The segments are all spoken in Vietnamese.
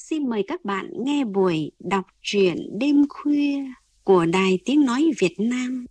xin mời các bạn nghe buổi đọc truyện đêm khuya của Đài Tiếng Nói Việt Nam.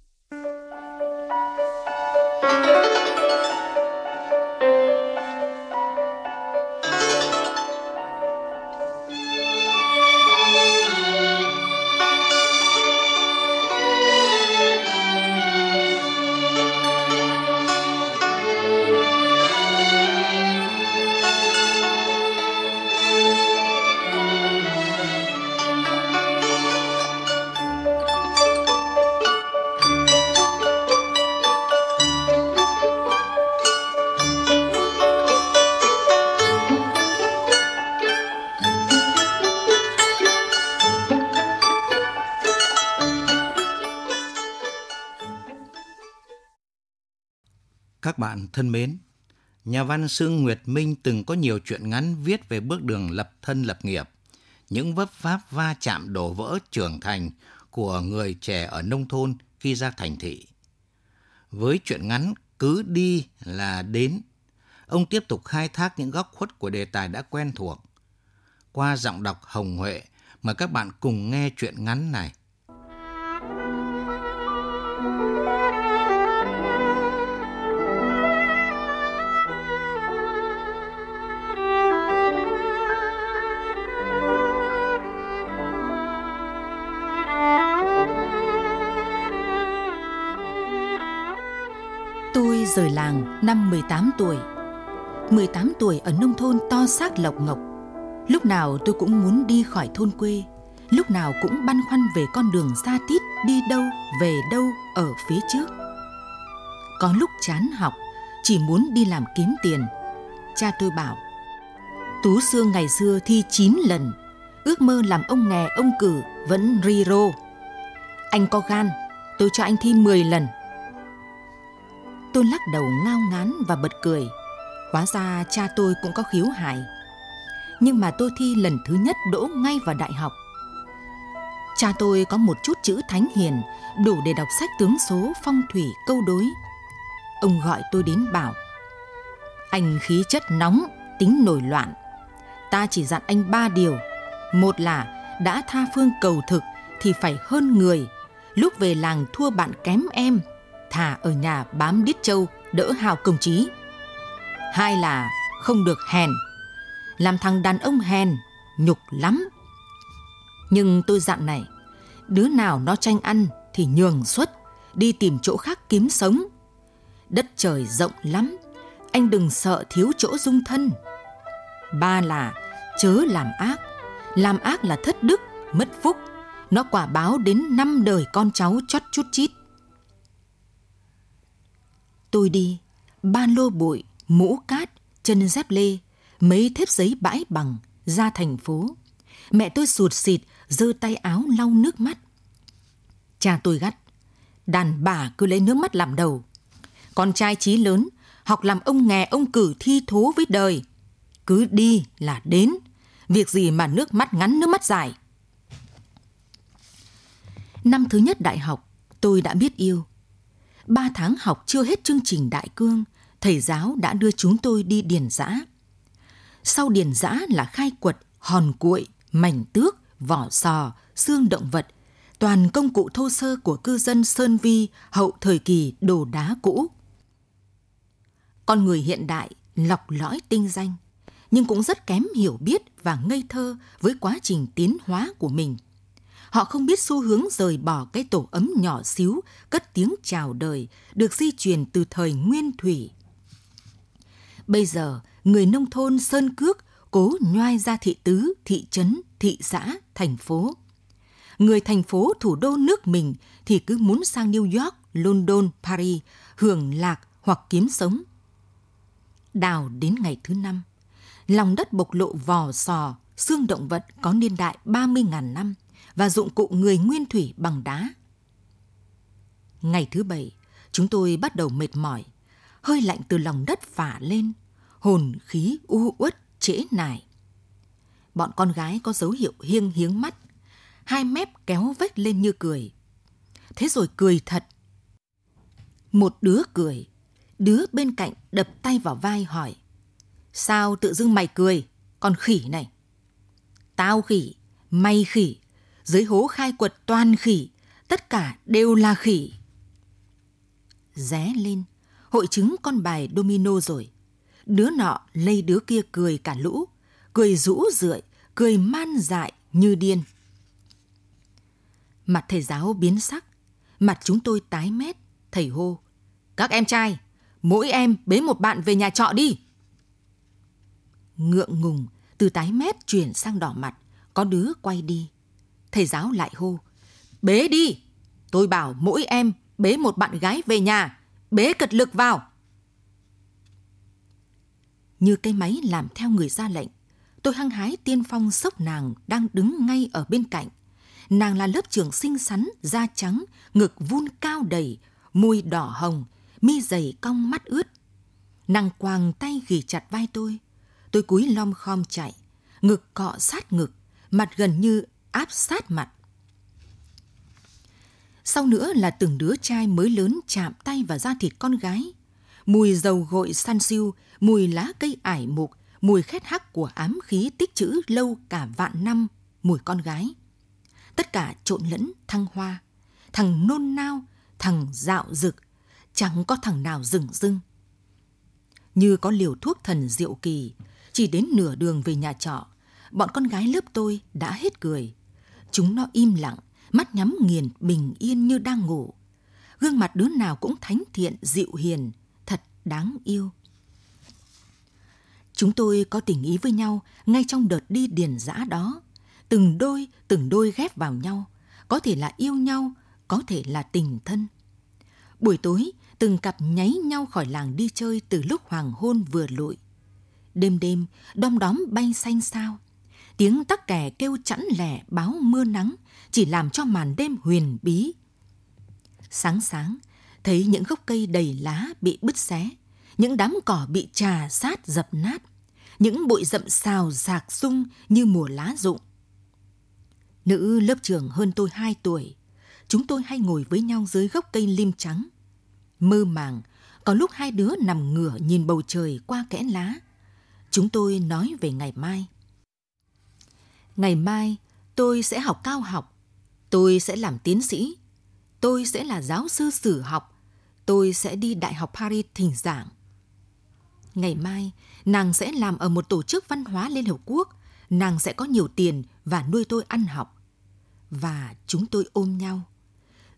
Các bạn thân mến, nhà văn Sương Nguyệt Minh từng có nhiều chuyện ngắn viết về bước đường lập thân lập nghiệp, những vấp pháp va chạm đổ vỡ trưởng thành của người trẻ ở nông thôn khi ra thành thị. Với chuyện ngắn cứ đi là đến, ông tiếp tục khai thác những góc khuất của đề tài đã quen thuộc. Qua giọng đọc Hồng Huệ, mời các bạn cùng nghe chuyện ngắn này. Rời làng năm 18 tuổi. 18 tuổi ở nông thôn to xác lộc ngọc. Lúc nào tôi cũng muốn đi khỏi thôn quê, lúc nào cũng băn khoăn về con đường xa tít đi đâu, về đâu ở phía trước. Có lúc chán học, chỉ muốn đi làm kiếm tiền. Cha tôi bảo, Tú Sương ngày xưa thi 9 lần, ước mơ làm ông nghè ông cử vẫn ri rô. Anh có gan, tôi cho anh thi 10 lần. Tôi lắc đầu ngao ngán và bật cười. Hóa ra cha tôi cũng có khiếu hài. Nhưng mà tôi thi lần thứ nhất đỗ ngay vào đại học. Cha tôi có một chút chữ thánh hiền, đủ để đọc sách tướng số, phong thủy, câu đối. Ông gọi tôi đến bảo, anh khí chất nóng, tính nổi loạn. Ta chỉ dặn anh ba điều. Một là đã tha phương cầu thực thì phải hơn người. Lúc về làng thua bạn kém em, thà ở nhà bám đít châu đỡ hào công trí. Hai là không được hèn. Làm thằng đàn ông hèn, nhục lắm. Nhưng tôi dặn này, đứa nào nó tranh ăn thì nhường xuất, đi tìm chỗ khác kiếm sống. Đất trời rộng lắm, anh đừng sợ thiếu chỗ dung thân. Ba là chớ làm ác, làm ác là thất đức, mất phúc, nó quả báo đến năm đời con cháu chót chút chít. Tôi đi, ba lô bụi, mũ cát, chân dép lê, mấy thép giấy bãi bằng, ra thành phố. Mẹ tôi sụt xịt, giơ tay áo lau nước mắt. Cha tôi gắt, đàn bà cứ lấy nước mắt làm đầu. Con trai trí lớn, học làm ông nghè ông cử thi thố với đời. Cứ đi là đến, việc gì mà nước mắt ngắn nước mắt dài. Năm thứ nhất đại học, tôi đã biết yêu. Ba tháng học chưa hết chương trình đại cương, thầy giáo đã đưa chúng tôi đi điền giã. Sau điền giã là khai quật, hòn cuội, mảnh tước, vỏ sò, xương động vật, toàn công cụ thô sơ của cư dân Sơn Vi hậu thời kỳ đồ đá cũ. Con người hiện đại lọc lõi tinh danh, nhưng cũng rất kém hiểu biết và ngây thơ với quá trình tiến hóa của mình – Họ không biết xu hướng rời bỏ cái tổ ấm nhỏ xíu, cất tiếng chào đời, được di truyền từ thời nguyên thủy. Bây giờ, người nông thôn Sơn Cước cố nhoai ra thị tứ, thị trấn, thị xã, thành phố. Người thành phố thủ đô nước mình thì cứ muốn sang New York, London, Paris, hưởng lạc hoặc kiếm sống. Đào đến ngày thứ năm, lòng đất bộc lộ vò sò, xương động vật có niên đại 30.000 năm – và dụng cụ người nguyên thủy bằng đá. Ngày thứ bảy, chúng tôi bắt đầu mệt mỏi, hơi lạnh từ lòng đất phả lên, hồn khí u uất trễ nải. Bọn con gái có dấu hiệu hiêng hiếng mắt, hai mép kéo vết lên như cười. Thế rồi cười thật. Một đứa cười, đứa bên cạnh đập tay vào vai hỏi. Sao tự dưng mày cười, con khỉ này? tao khỉ, mày khỉ, dưới hố khai quật toàn khỉ, tất cả đều là khỉ. Ré lên, hội chứng con bài domino rồi. Đứa nọ lây đứa kia cười cả lũ, cười rũ rượi, cười man dại như điên. Mặt thầy giáo biến sắc, mặt chúng tôi tái mét, thầy hô. Các em trai, mỗi em bế một bạn về nhà trọ đi. Ngượng ngùng, từ tái mét chuyển sang đỏ mặt, có đứa quay đi. Thầy giáo lại hô, bế đi. Tôi bảo mỗi em bế một bạn gái về nhà, bế cật lực vào. Như cây máy làm theo người ra lệnh, tôi hăng hái tiên phong sốc nàng đang đứng ngay ở bên cạnh. Nàng là lớp trưởng xinh xắn, da trắng, ngực vun cao đầy, môi đỏ hồng, mi dày cong mắt ướt. Nàng quàng tay ghì chặt vai tôi. Tôi cúi lom khom chạy, ngực cọ sát ngực, mặt gần như áp sát mặt. Sau nữa là từng đứa trai mới lớn chạm tay vào da thịt con gái. Mùi dầu gội san siêu, mùi lá cây ải mục, mùi khét hắc của ám khí tích trữ lâu cả vạn năm, mùi con gái. Tất cả trộn lẫn thăng hoa, thằng nôn nao, thằng dạo dực, chẳng có thằng nào dừng dưng. Như có liều thuốc thần diệu kỳ, chỉ đến nửa đường về nhà trọ, bọn con gái lớp tôi đã hết cười. Chúng nó im lặng, mắt nhắm nghiền bình yên như đang ngủ. Gương mặt đứa nào cũng thánh thiện, dịu hiền, thật đáng yêu. Chúng tôi có tình ý với nhau ngay trong đợt đi điền dã đó. Từng đôi, từng đôi ghép vào nhau. Có thể là yêu nhau, có thể là tình thân. Buổi tối, từng cặp nháy nhau khỏi làng đi chơi từ lúc hoàng hôn vừa lụi. Đêm đêm, đom đóm bay xanh sao. Tiếng tắc kè kêu chẵn lẻ báo mưa nắng chỉ làm cho màn đêm huyền bí. Sáng sáng, thấy những gốc cây đầy lá bị bứt xé, những đám cỏ bị trà sát dập nát, những bụi rậm xào rạc sung như mùa lá rụng. Nữ lớp trưởng hơn tôi 2 tuổi, chúng tôi hay ngồi với nhau dưới gốc cây lim trắng. Mơ màng, có lúc hai đứa nằm ngửa nhìn bầu trời qua kẽ lá. Chúng tôi nói về ngày mai. Ngày mai, tôi sẽ học cao học. Tôi sẽ làm tiến sĩ. Tôi sẽ là giáo sư sử học. Tôi sẽ đi Đại học Paris thỉnh giảng. Ngày mai, nàng sẽ làm ở một tổ chức văn hóa Liên Hợp Quốc. Nàng sẽ có nhiều tiền và nuôi tôi ăn học. Và chúng tôi ôm nhau.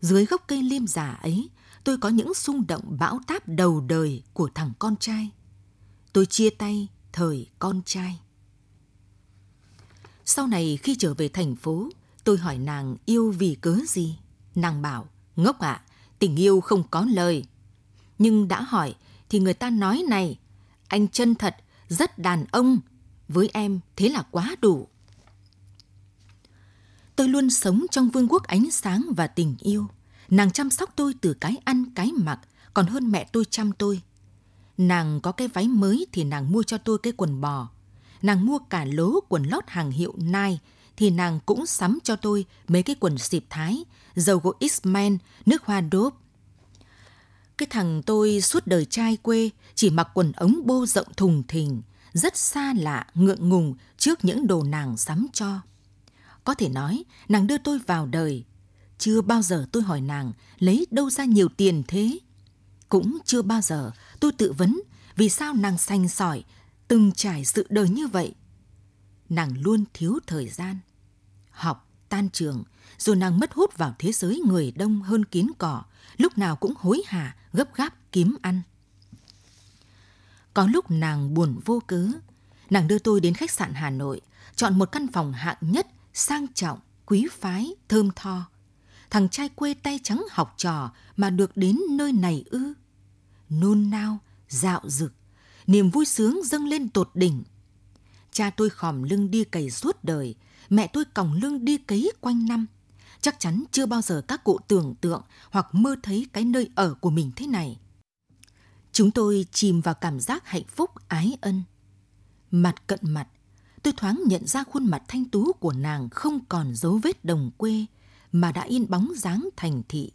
Dưới gốc cây liêm già ấy, tôi có những xung động bão táp đầu đời của thằng con trai. Tôi chia tay thời con trai. Sau này khi trở về thành phố, tôi hỏi nàng yêu vì cớ gì. Nàng bảo, ngốc ạ, à, tình yêu không có lời. Nhưng đã hỏi thì người ta nói này, anh chân thật, rất đàn ông, với em thế là quá đủ. Tôi luôn sống trong vương quốc ánh sáng và tình yêu. Nàng chăm sóc tôi từ cái ăn cái mặc, còn hơn mẹ tôi chăm tôi. Nàng có cái váy mới thì nàng mua cho tôi cái quần bò. Nàng mua cả lố quần lót hàng hiệu Nike thì nàng cũng sắm cho tôi mấy cái quần xịp thái, dầu gội X-Men, nước hoa đốp. Cái thằng tôi suốt đời trai quê chỉ mặc quần ống bô rộng thùng thình, rất xa lạ, ngượng ngùng trước những đồ nàng sắm cho. Có thể nói, nàng đưa tôi vào đời. Chưa bao giờ tôi hỏi nàng lấy đâu ra nhiều tiền thế. Cũng chưa bao giờ tôi tự vấn vì sao nàng xanh sỏi, từng trải sự đời như vậy. Nàng luôn thiếu thời gian. Học, tan trường, rồi nàng mất hút vào thế giới người đông hơn kiến cỏ, lúc nào cũng hối hả, gấp gáp kiếm ăn. Có lúc nàng buồn vô cớ, nàng đưa tôi đến khách sạn Hà Nội, chọn một căn phòng hạng nhất, sang trọng, quý phái, thơm tho. Thằng trai quê tay trắng học trò mà được đến nơi này ư. Nôn nao, dạo dực, niềm vui sướng dâng lên tột đỉnh. Cha tôi khòm lưng đi cày suốt đời, mẹ tôi còng lưng đi cấy quanh năm. Chắc chắn chưa bao giờ các cụ tưởng tượng hoặc mơ thấy cái nơi ở của mình thế này. Chúng tôi chìm vào cảm giác hạnh phúc ái ân. Mặt cận mặt, tôi thoáng nhận ra khuôn mặt thanh tú của nàng không còn dấu vết đồng quê mà đã in bóng dáng thành thị.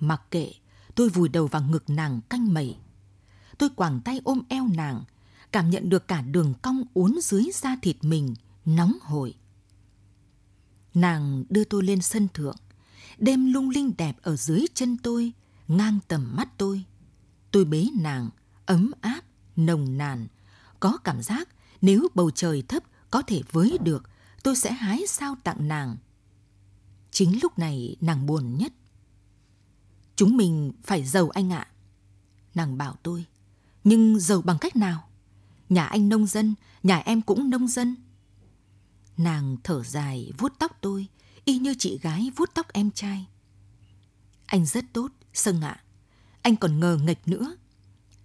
Mặc kệ, tôi vùi đầu vào ngực nàng canh mẩy. Tôi quàng tay ôm eo nàng, cảm nhận được cả đường cong uốn dưới da thịt mình, nóng hổi. Nàng đưa tôi lên sân thượng, đêm lung linh đẹp ở dưới chân tôi, ngang tầm mắt tôi. Tôi bế nàng, ấm áp, nồng nàn, có cảm giác nếu bầu trời thấp có thể với được, tôi sẽ hái sao tặng nàng. Chính lúc này nàng buồn nhất. Chúng mình phải giàu anh ạ. Nàng bảo tôi, nhưng giàu bằng cách nào? Nhà anh nông dân, nhà em cũng nông dân. Nàng thở dài vuốt tóc tôi, y như chị gái vuốt tóc em trai. Anh rất tốt, sơn ạ. Anh còn ngờ nghịch nữa.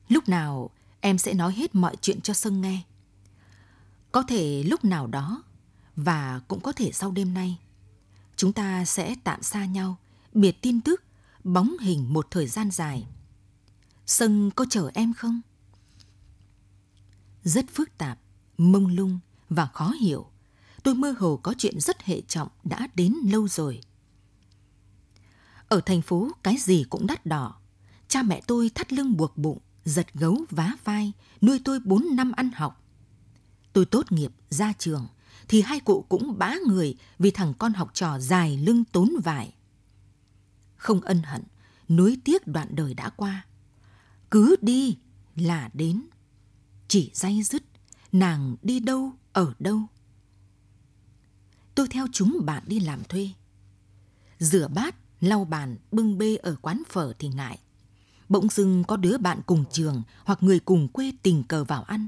Lúc nào em sẽ nói hết mọi chuyện cho sơn nghe. Có thể lúc nào đó, và cũng có thể sau đêm nay, chúng ta sẽ tạm xa nhau, biệt tin tức, bóng hình một thời gian dài. Sân có chờ em không? Rất phức tạp, mông lung và khó hiểu. Tôi mơ hồ có chuyện rất hệ trọng đã đến lâu rồi. Ở thành phố cái gì cũng đắt đỏ. Cha mẹ tôi thắt lưng buộc bụng, giật gấu vá vai, nuôi tôi bốn năm ăn học. Tôi tốt nghiệp, ra trường, thì hai cụ cũng bá người vì thằng con học trò dài lưng tốn vải. Không ân hận, nuối tiếc đoạn đời đã qua. Cứ đi là đến. Chỉ day dứt, nàng đi đâu, ở đâu. Tôi theo chúng bạn đi làm thuê. Rửa bát, lau bàn, bưng bê ở quán phở thì ngại. Bỗng dưng có đứa bạn cùng trường hoặc người cùng quê tình cờ vào ăn.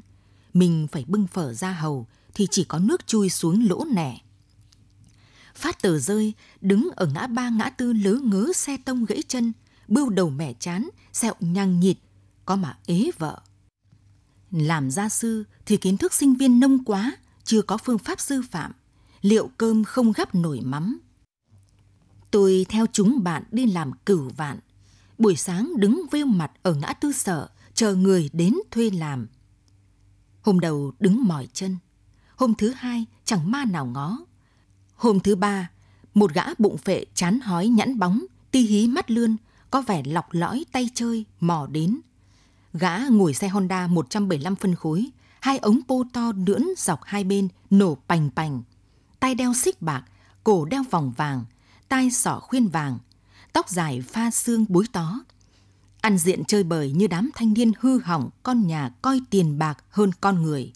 Mình phải bưng phở ra hầu thì chỉ có nước chui xuống lỗ nẻ. Phát tờ rơi, đứng ở ngã ba ngã tư lớ ngớ xe tông gãy chân, bưu đầu mẻ chán, sẹo nhằng nhịt, có mà ế vợ. Làm gia sư thì kiến thức sinh viên nông quá, chưa có phương pháp sư phạm. Liệu cơm không gắp nổi mắm. Tôi theo chúng bạn đi làm cửu vạn. Buổi sáng đứng vêu mặt ở ngã tư sở, chờ người đến thuê làm. Hôm đầu đứng mỏi chân. Hôm thứ hai chẳng ma nào ngó. Hôm thứ ba, một gã bụng phệ chán hói nhẵn bóng, ti hí mắt lươn, có vẻ lọc lõi tay chơi, mò đến. Gã ngồi xe Honda 175 phân khối, hai ống pô to đưỡn dọc hai bên, nổ pành pành. Tay đeo xích bạc, cổ đeo vòng vàng, tai sỏ khuyên vàng, tóc dài pha xương búi tó. Ăn diện chơi bời như đám thanh niên hư hỏng con nhà coi tiền bạc hơn con người.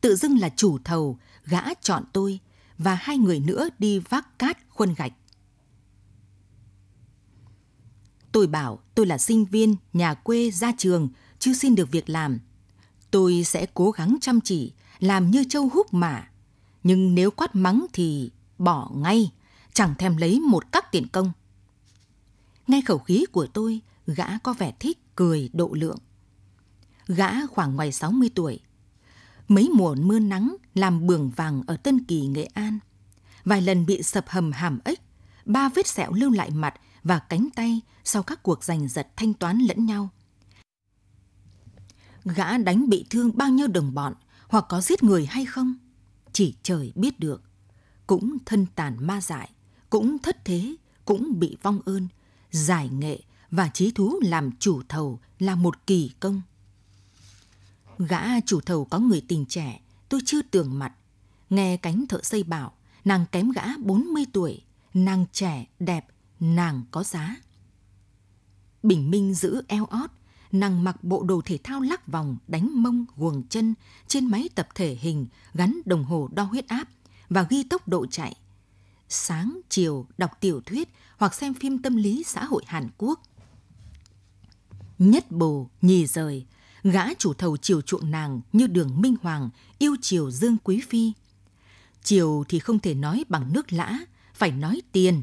Tự dưng là chủ thầu, gã chọn tôi và hai người nữa đi vác cát khuân gạch. Tôi bảo tôi là sinh viên, nhà quê, ra trường, chưa xin được việc làm. Tôi sẽ cố gắng chăm chỉ, làm như châu húc mà. Nhưng nếu quát mắng thì bỏ ngay, chẳng thèm lấy một các tiền công. Nghe khẩu khí của tôi, gã có vẻ thích cười độ lượng. Gã khoảng ngoài 60 tuổi. Mấy mùa mưa nắng làm bường vàng ở Tân Kỳ, Nghệ An. Vài lần bị sập hầm hàm ếch, ba vết sẹo lưu lại mặt và cánh tay sau các cuộc giành giật thanh toán lẫn nhau. Gã đánh bị thương bao nhiêu đồng bọn hoặc có giết người hay không? Chỉ trời biết được. Cũng thân tàn ma dại, cũng thất thế, cũng bị vong ơn, giải nghệ và trí thú làm chủ thầu là một kỳ công. Gã chủ thầu có người tình trẻ, tôi chưa tưởng mặt. Nghe cánh thợ xây bảo, nàng kém gã 40 tuổi, nàng trẻ, đẹp, nàng có giá. Bình Minh giữ eo ót, nàng mặc bộ đồ thể thao lắc vòng, đánh mông, guồng chân trên máy tập thể hình gắn đồng hồ đo huyết áp và ghi tốc độ chạy. Sáng, chiều đọc tiểu thuyết hoặc xem phim tâm lý xã hội Hàn Quốc. Nhất bồ, nhì rời, gã chủ thầu chiều chuộng nàng như đường Minh Hoàng yêu chiều Dương Quý Phi. Chiều thì không thể nói bằng nước lã, phải nói tiền.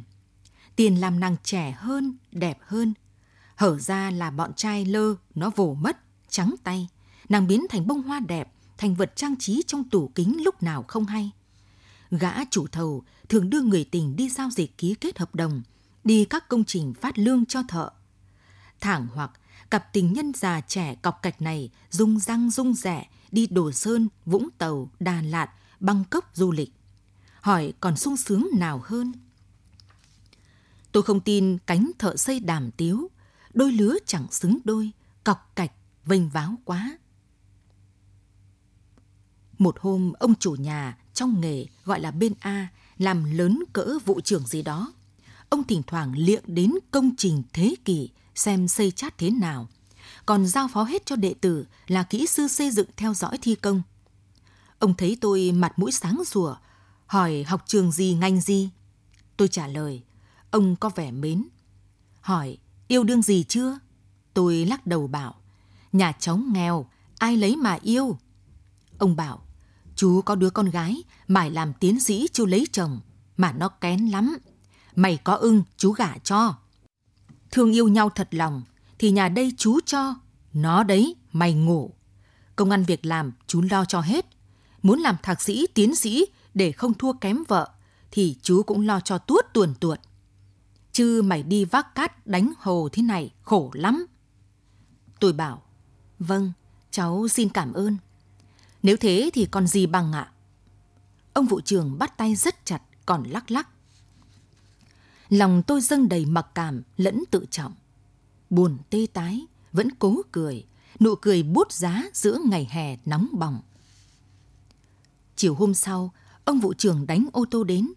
Tiền làm nàng trẻ hơn, đẹp hơn. Hở ra là bọn trai lơ, nó vồ mất, trắng tay. Nàng biến thành bông hoa đẹp, thành vật trang trí trong tủ kính lúc nào không hay. Gã chủ thầu thường đưa người tình đi giao dịch ký kết hợp đồng, đi các công trình phát lương cho thợ. Thẳng hoặc cặp tình nhân già trẻ cọc cạch này rung răng rung rẻ đi Đồ Sơn, Vũng Tàu, Đà Lạt, Bangkok du lịch. Hỏi còn sung sướng nào hơn? Tôi không tin cánh thợ xây đàm tiếu, đôi lứa chẳng xứng đôi, cọc cạch, vênh váo quá. Một hôm, ông chủ nhà trong nghề gọi là bên A làm lớn cỡ vụ trưởng gì đó. Ông thỉnh thoảng liệng đến công trình thế kỷ xem xây chát thế nào, còn giao phó hết cho đệ tử là kỹ sư xây dựng theo dõi thi công. Ông thấy tôi mặt mũi sáng sủa, hỏi học trường gì ngành gì. Tôi trả lời, ông có vẻ mến. Hỏi, yêu đương gì chưa? Tôi lắc đầu bảo, nhà cháu nghèo, ai lấy mà yêu? Ông bảo, chú có đứa con gái, mải làm tiến sĩ chưa lấy chồng, mà nó kén lắm. Mày có ưng, chú gả cho. Thương yêu nhau thật lòng, thì nhà đây chú cho, nó đấy, mày ngủ. Công ăn việc làm, chú lo cho hết. Muốn làm thạc sĩ, tiến sĩ để không thua kém vợ, thì chú cũng lo cho tuốt tuồn tuột. Chứ mày đi vác cát đánh hồ thế này khổ lắm. Tôi bảo, vâng, cháu xin cảm ơn. Nếu thế thì còn gì bằng ạ? Ông vụ trưởng bắt tay rất chặt, còn lắc lắc. Lòng tôi dâng đầy mặc cảm lẫn tự trọng. Buồn tê tái, vẫn cố cười, nụ cười bút giá giữa ngày hè nóng bỏng. Chiều hôm sau, ông vụ trưởng đánh ô tô đến.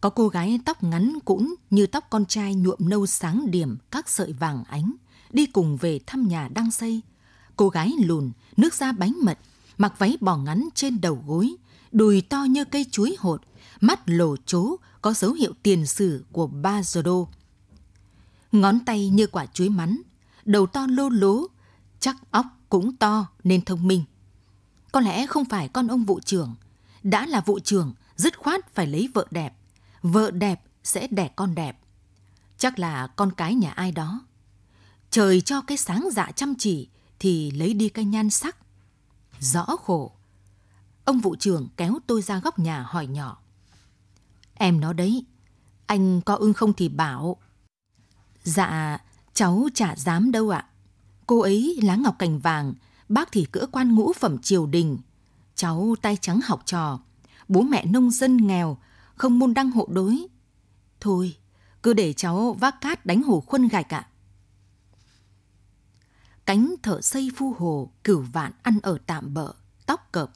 Có cô gái tóc ngắn cũng như tóc con trai nhuộm nâu sáng điểm các sợi vàng ánh, đi cùng về thăm nhà đang xây. Cô gái lùn, nước da bánh mật, mặc váy bò ngắn trên đầu gối, đùi to như cây chuối hột, mắt lổ chố có dấu hiệu tiền sử của ba giờ đô. Ngón tay như quả chuối mắn, đầu to lô lố, chắc óc cũng to nên thông minh. Có lẽ không phải con ông vụ trưởng, đã là vụ trưởng dứt khoát phải lấy vợ đẹp, vợ đẹp sẽ đẻ con đẹp. Chắc là con cái nhà ai đó. Trời cho cái sáng dạ chăm chỉ thì lấy đi cái nhan sắc. Rõ khổ. Ông vụ trưởng kéo tôi ra góc nhà hỏi nhỏ. Em nó đấy, anh có ưng không thì bảo. Dạ, cháu chả dám đâu ạ. Cô ấy lá ngọc cành vàng, bác thì cỡ quan ngũ phẩm triều đình. Cháu tay trắng học trò, bố mẹ nông dân nghèo, không môn đăng hộ đối. Thôi, cứ để cháu vác cát đánh hồ khuân gạch ạ. Cánh thợ xây phu hồ, cửu vạn ăn ở tạm bợ, tóc cợp,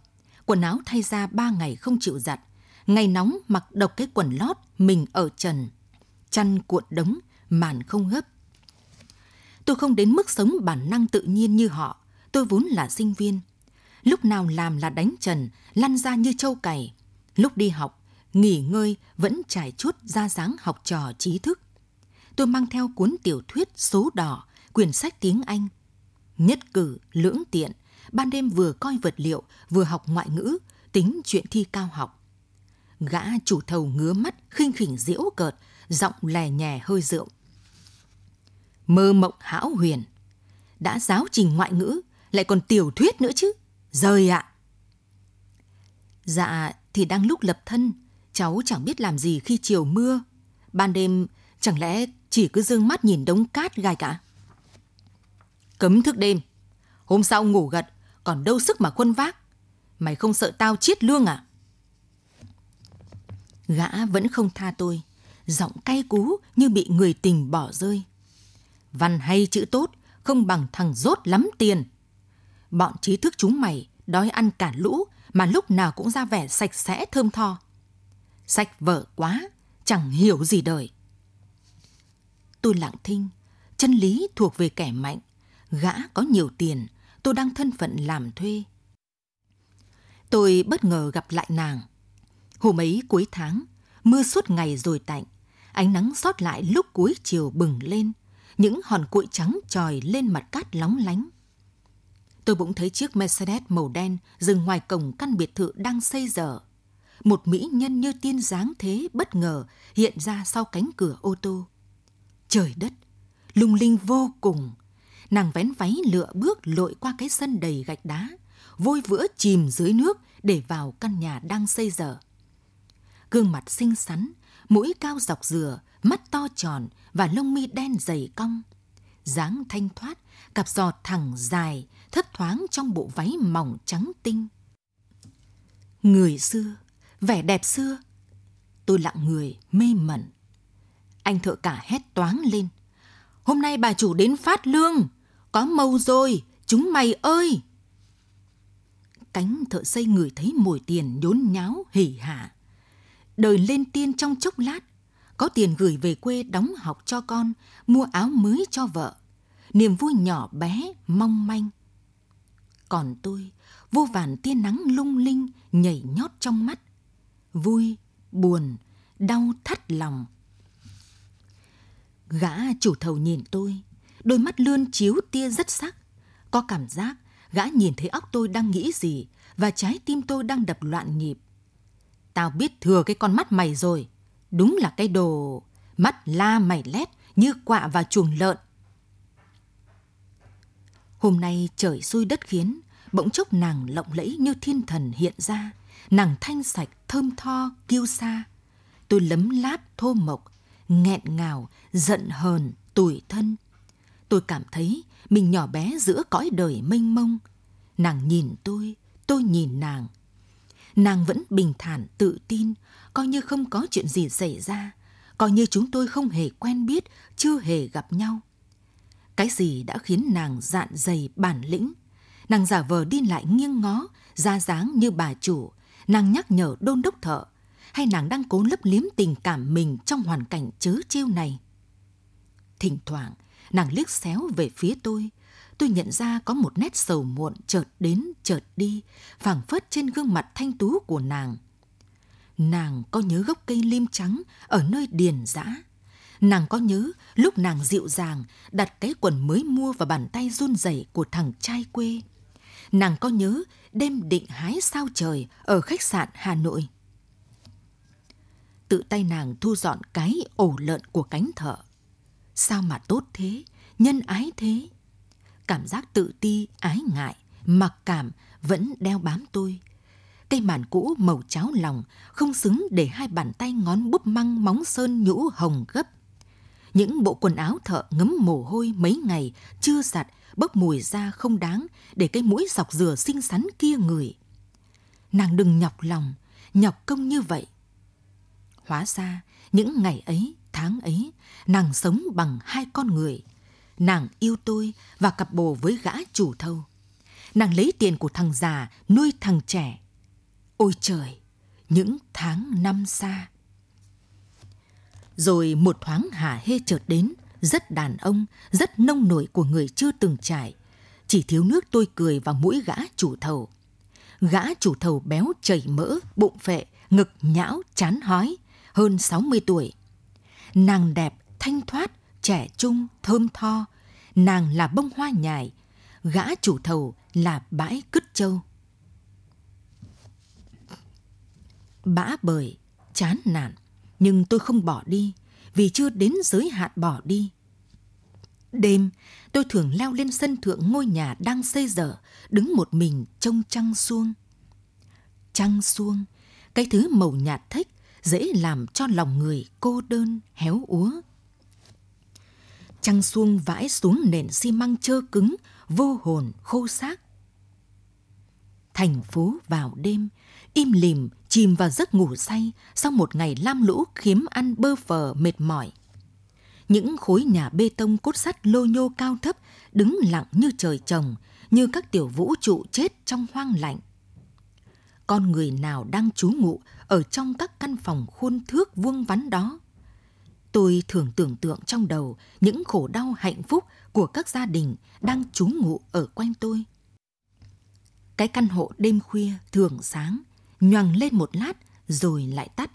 quần áo thay ra ba ngày không chịu giặt, ngày nóng mặc độc cái quần lót, mình ở trần, chăn cuộn đống, màn không gấp. Tôi không đến mức sống bản năng tự nhiên như họ, tôi vốn là sinh viên. Lúc nào làm là đánh trần, lăn ra như trâu cày. Lúc đi học, nghỉ ngơi vẫn trải chút ra dáng học trò trí thức. Tôi mang theo cuốn tiểu thuyết số đỏ, quyển sách tiếng Anh. Nhất cử, lưỡng tiện, ban đêm vừa coi vật liệu, vừa học ngoại ngữ, tính chuyện thi cao học. Gã chủ thầu ngứa mắt, khinh khỉnh diễu cợt, giọng lè nhè hơi rượu. Mơ mộng hão huyền. Đã giáo trình ngoại ngữ, lại còn tiểu thuyết nữa chứ. Rời ạ. Dạ, thì đang lúc lập thân, cháu chẳng biết làm gì khi chiều mưa. Ban đêm, chẳng lẽ chỉ cứ dương mắt nhìn đống cát gai cả? Cấm thức đêm. Hôm sau ngủ gật, còn đâu sức mà khuân vác. Mày không sợ tao chiết lương à? Gã vẫn không tha tôi, giọng cay cú như bị người tình bỏ rơi. Văn hay chữ tốt, không bằng thằng rốt lắm tiền. Bọn trí thức chúng mày đói ăn cả lũ mà lúc nào cũng ra vẻ sạch sẽ thơm tho. Sạch vợ quá, chẳng hiểu gì đời. Tôi lặng thinh, chân lý thuộc về kẻ mạnh, gã có nhiều tiền, tôi đang thân phận làm thuê. Tôi bất ngờ gặp lại nàng. Hôm ấy cuối tháng, mưa suốt ngày rồi tạnh, ánh nắng sót lại lúc cuối chiều bừng lên, những hòn cuội trắng tròi lên mặt cát lóng lánh. Tôi bỗng thấy chiếc Mercedes màu đen dừng ngoài cổng căn biệt thự đang xây dở. Một mỹ nhân như tiên dáng thế bất ngờ hiện ra sau cánh cửa ô tô. Trời đất, lung linh vô cùng. Nàng vén váy lựa bước lội qua cái sân đầy gạch đá, vôi vữa chìm dưới nước để vào căn nhà đang xây dở. Gương mặt xinh xắn, mũi cao dọc dừa, mắt to tròn và lông mi đen dày cong. dáng thanh thoát, cặp giò thẳng dài, thấp thoáng trong bộ váy mỏng trắng tinh. Người xưa, vẻ đẹp xưa. Tôi lặng người, mê mẩn. Anh thợ cả hét toáng lên. Hôm nay bà chủ đến phát lương. Có màu rồi, chúng mày ơi! Cánh thợ xây người thấy mùi tiền nhốn nháo hỉ hả. Đời lên tiên trong chốc lát, có tiền gửi về quê đóng học cho con, mua áo mới cho vợ. Niềm vui nhỏ bé, mong manh. Còn tôi, vô vàn tia nắng lung linh nhảy nhót trong mắt. Vui, buồn, đau thắt lòng. Gã chủ thầu nhìn tôi, đôi mắt lươn chiếu tia rất sắc. Có cảm giác gã nhìn thấy óc tôi đang nghĩ gì và trái tim tôi đang đập loạn nhịp. Tao biết thừa cái con mắt mày rồi. Đúng là cái đồ mắt la mày lét như quạ vào chuồng lợn. Hôm nay trời xui đất khiến, bỗng chốc nàng lộng lẫy như thiên thần hiện ra. Nàng thanh sạch, thơm tho, kiêu xa. Tôi lấm lát, thô mộc, nghẹn ngào, giận hờn, tủi thân. Tôi cảm thấy mình nhỏ bé giữa cõi đời mênh mông. Nàng nhìn tôi, tôi nhìn nàng. Nàng vẫn bình thản, tự tin, coi như không có chuyện gì xảy ra, coi như chúng tôi không hề quen biết, chưa hề gặp nhau. Cái gì đã khiến nàng dạn dày bản lĩnh? Nàng giả vờ đi lại nghiêng ngó, ra dáng như bà chủ, nàng nhắc nhở đôn đốc thợ, hay nàng đang cố lấp liếm tình cảm mình trong hoàn cảnh chớ trêu này? Thỉnh thoảng, nàng liếc xéo về phía tôi, tôi nhận ra có một nét sầu muộn chợt đến chợt đi, phảng phất trên gương mặt thanh tú của nàng. Nàng có nhớ gốc cây lim trắng ở nơi điền dã. Nàng có nhớ lúc nàng dịu dàng đặt cái quần mới mua vào bàn tay run rẩy của thằng trai quê. Nàng có nhớ đêm định hái sao trời ở khách sạn Hà Nội. Tự tay nàng thu dọn cái ổ lợn của cánh thợ. Sao mà tốt thế, nhân ái thế? Cảm giác tự ti, ái ngại, mặc cảm vẫn đeo bám tôi. Cây màn cũ màu cháo lòng không xứng để hai bàn tay ngón búp măng móng sơn nhũ hồng gấp. Những bộ quần áo thợ ngấm mồ hôi mấy ngày chưa giặt bốc mùi ra không đáng để cái mũi dọc dừa xinh xắn kia người. Nàng đừng nhọc lòng, nhọc công như vậy. Hóa ra, những ngày ấy, tháng ấy, nàng sống bằng hai con người. Nàng yêu tôi và cặp bồ với gã chủ thâu. Nàng lấy tiền của thằng già nuôi thằng trẻ. Ôi trời, những tháng năm xa. Rồi một thoáng hả hê chợt đến, rất đàn ông, rất nông nổi của người chưa từng trải. Chỉ thiếu nước tôi cười vào mũi gã chủ thầu. Gã chủ thầu béo chảy mỡ, bụng phệ, ngực nhão, chán hói, hơn 60 tuổi. Nàng đẹp, thanh thoát, trẻ trung, thơm tho. Nàng là bông hoa nhài, gã chủ thầu là bãi cứt châu. Bã bời, chán nản, nhưng tôi không bỏ đi vì chưa đến giới hạn bỏ đi. Đêm, tôi thường leo lên sân thượng ngôi nhà đang xây dở, đứng một mình trông trăng xuông. Trăng xuông, cái thứ màu nhạt thách, dễ làm cho lòng người cô đơn, héo úa. Trăng xuông vãi xuống nền xi măng trơ cứng, vô hồn, khô xác. Thành phố vào đêm, im lìm, chìm vào giấc ngủ say sau một ngày lam lũ khiếm ăn bơ phờ mệt mỏi. Những khối nhà bê tông cốt sắt lô nhô cao thấp đứng lặng như trời trồng, như các tiểu vũ trụ chết trong hoang lạnh. Con người nào đang trú ngụ ở trong các căn phòng khuôn thước vuông vắn đó? Tôi thường tưởng tượng trong đầu những khổ đau hạnh phúc của các gia đình đang trú ngụ ở quanh tôi. Cái căn hộ đêm khuya thường sáng, nhoằng lên một lát rồi lại tắt.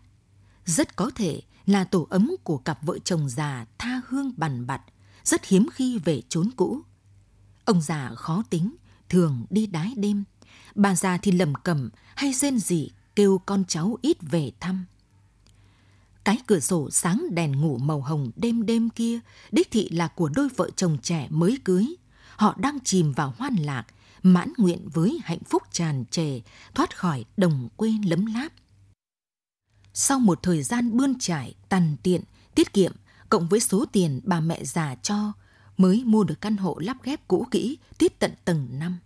Rất có thể là tổ ấm của cặp vợ chồng già tha hương bằn bặt, rất hiếm khi về chốn cũ. Ông già khó tính, thường đi đái đêm. Bà già thì lầm cầm hay rên rỉ kêu con cháu ít về thăm. Cái cửa sổ sáng đèn ngủ màu hồng đêm đêm kia đích thị là của đôi vợ chồng trẻ mới cưới. Họ đang chìm vào hoan lạc, mãn nguyện với hạnh phúc tràn trề, thoát khỏi đồng quê lấm láp. Sau một thời gian bươn trải, tằn tiện, tiết kiệm, cộng với số tiền bà mẹ già cho, mới mua được căn hộ lắp ghép cũ kỹ, tiết tận tầng năm.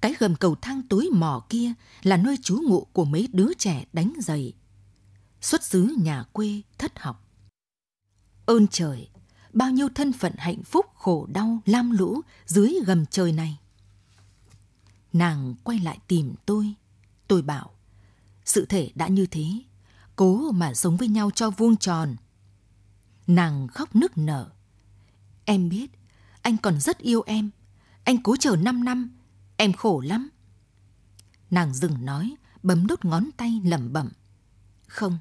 Cái gầm cầu thang tối mỏ kia là nơi trú ngụ của mấy đứa trẻ đánh giày. Xuất xứ nhà quê thất học. Ơn trời, bao nhiêu thân phận hạnh phúc khổ đau lam lũ dưới gầm trời này. Nàng quay lại tìm tôi. Tôi bảo, sự thể đã như thế, cố mà sống với nhau cho vuông tròn. Nàng khóc nức nở. Em biết, anh còn rất yêu em. Anh cố chờ 5 năm, em khổ lắm. Nàng dừng nói, bấm đốt ngón tay lẩm bẩm. Không,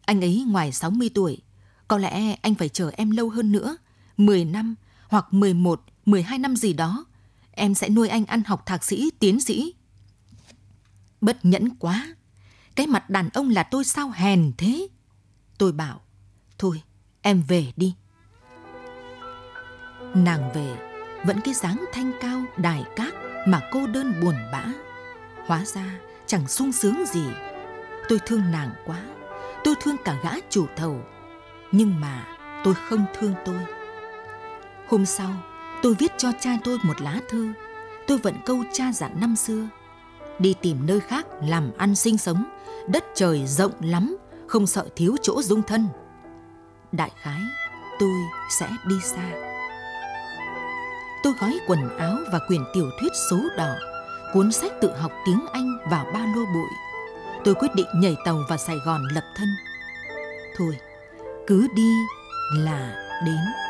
anh ấy ngoài 60 tuổi, có lẽ anh phải chờ em lâu hơn nữa, 10 năm hoặc 11, 12 năm gì đó. Em sẽ nuôi anh ăn học thạc sĩ, tiến sĩ. Bất nhẫn quá. Cái mặt đàn ông là tôi sao hèn thế? Tôi bảo, thôi, em về đi. Nàng về, vẫn cái dáng thanh cao đài cát mà cô đơn buồn bã. Hóa ra chẳng sung sướng gì. Tôi thương nàng quá. Tôi thương cả gã chủ thầu. Nhưng mà tôi không thương tôi. Hôm sau, tôi viết cho cha tôi một lá thư. Tôi vận câu cha dặn năm xưa. Đi tìm nơi khác làm ăn sinh sống. Đất trời rộng lắm, không sợ thiếu chỗ dung thân. Đại khái, tôi sẽ đi xa. Tôi gói quần áo và quyển tiểu thuyết số đỏ cuốn sách tự học tiếng Anh vào ba lô bụi. Tôi quyết định nhảy tàu vào Sài Gòn lập thân. Thôi, cứ đi là đến.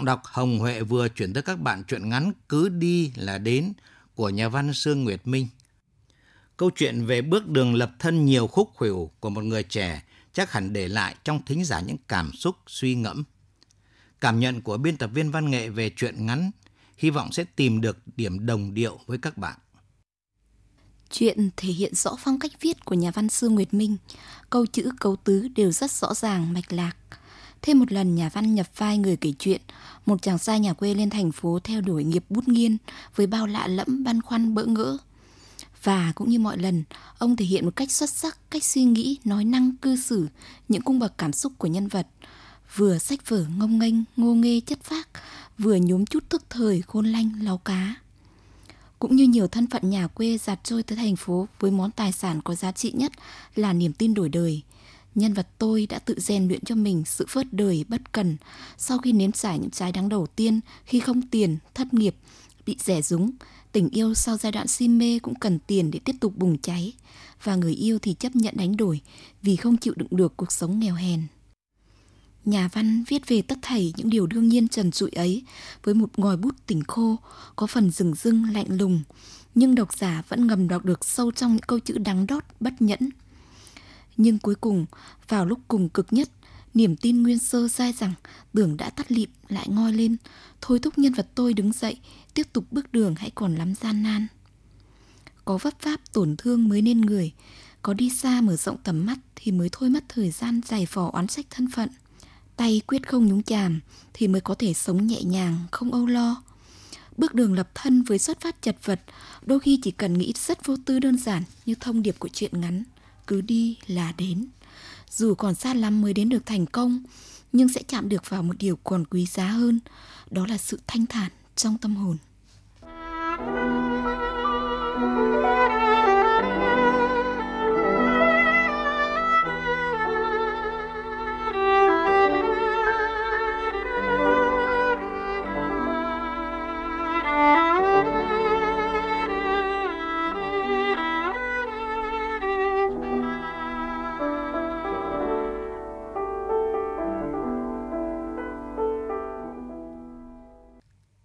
Giọng đọc Hồng Huệ vừa chuyển tới các bạn truyện ngắn Cứ đi là đến của nhà văn Sương Nguyệt Minh. Câu chuyện về bước đường lập thân nhiều khúc khuỷu của một người trẻ chắc hẳn để lại trong thính giả những cảm xúc suy ngẫm. Cảm nhận của biên tập viên văn nghệ về truyện ngắn hy vọng sẽ tìm được điểm đồng điệu với các bạn. Chuyện thể hiện rõ phong cách viết của nhà văn Sương Nguyệt Minh, câu chữ câu tứ đều rất rõ ràng mạch lạc. Thêm một lần nhà văn nhập vai người kể chuyện, một chàng trai nhà quê lên thành phố theo đuổi nghiệp bút nghiên với bao lạ lẫm băn khoăn bỡ ngỡ. Và cũng như mọi lần, ông thể hiện một cách xuất sắc cách suy nghĩ, nói năng, cư xử, những cung bậc cảm xúc của nhân vật. Vừa sách vở ngông nghênh, ngô nghê chất phác, vừa nhúm chút thức thời khôn lanh, lau cá. Cũng như nhiều thân phận nhà quê giạt trôi tới thành phố với món tài sản có giá trị nhất là niềm tin đổi đời – nhân vật tôi đã tự rèn luyện cho mình sự phớt đời bất cần sau khi nếm trải những trái đắng đầu tiên khi không tiền, thất nghiệp, bị rẻ rúng. Tình yêu sau giai đoạn si mê cũng cần tiền để tiếp tục bùng cháy và người yêu thì chấp nhận đánh đổi vì không chịu đựng được cuộc sống nghèo hèn. Nhà văn viết về tất thảy những điều đương nhiên trần trụi ấy với một ngòi bút tỉnh khô, có phần rừng rưng lạnh lùng, nhưng độc giả vẫn ngầm đọc được sâu trong những câu chữ đắng đót bất nhẫn. Nhưng cuối cùng, vào lúc cùng cực nhất, niềm tin nguyên sơ dai rằng tưởng đã tắt lịm lại ngoi lên, thôi thúc nhân vật tôi đứng dậy, tiếp tục bước đường hãy còn lắm gian nan. Có vấp pháp tổn thương mới nên người, có đi xa mở rộng tầm mắt thì mới thôi mất thời gian giải vò oán trách thân phận. Tay quyết không nhúng chàm thì mới có thể sống nhẹ nhàng, không âu lo. Bước đường lập thân với xuất phát chật vật, đôi khi chỉ cần nghĩ rất vô tư đơn giản như thông điệp của chuyện ngắn – cứ đi là đến. Dù còn xa lắm mới đến được thành công, nhưng sẽ chạm được vào một điều còn quý giá hơn, đó là sự thanh thản trong tâm hồn.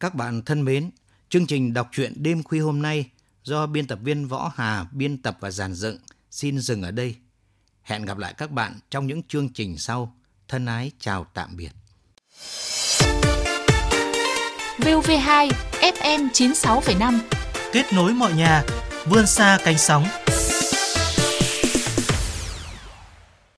Các bạn thân mến, chương trình đọc truyện đêm khuya hôm nay do biên tập viên Võ Hà biên tập và giàn dựng xin dừng ở đây. Hẹn gặp lại các bạn trong những chương trình sau. Thân ái chào tạm biệt. VOV2 FM 96,5 Kết nối mọi nhà, vươn xa cánh sóng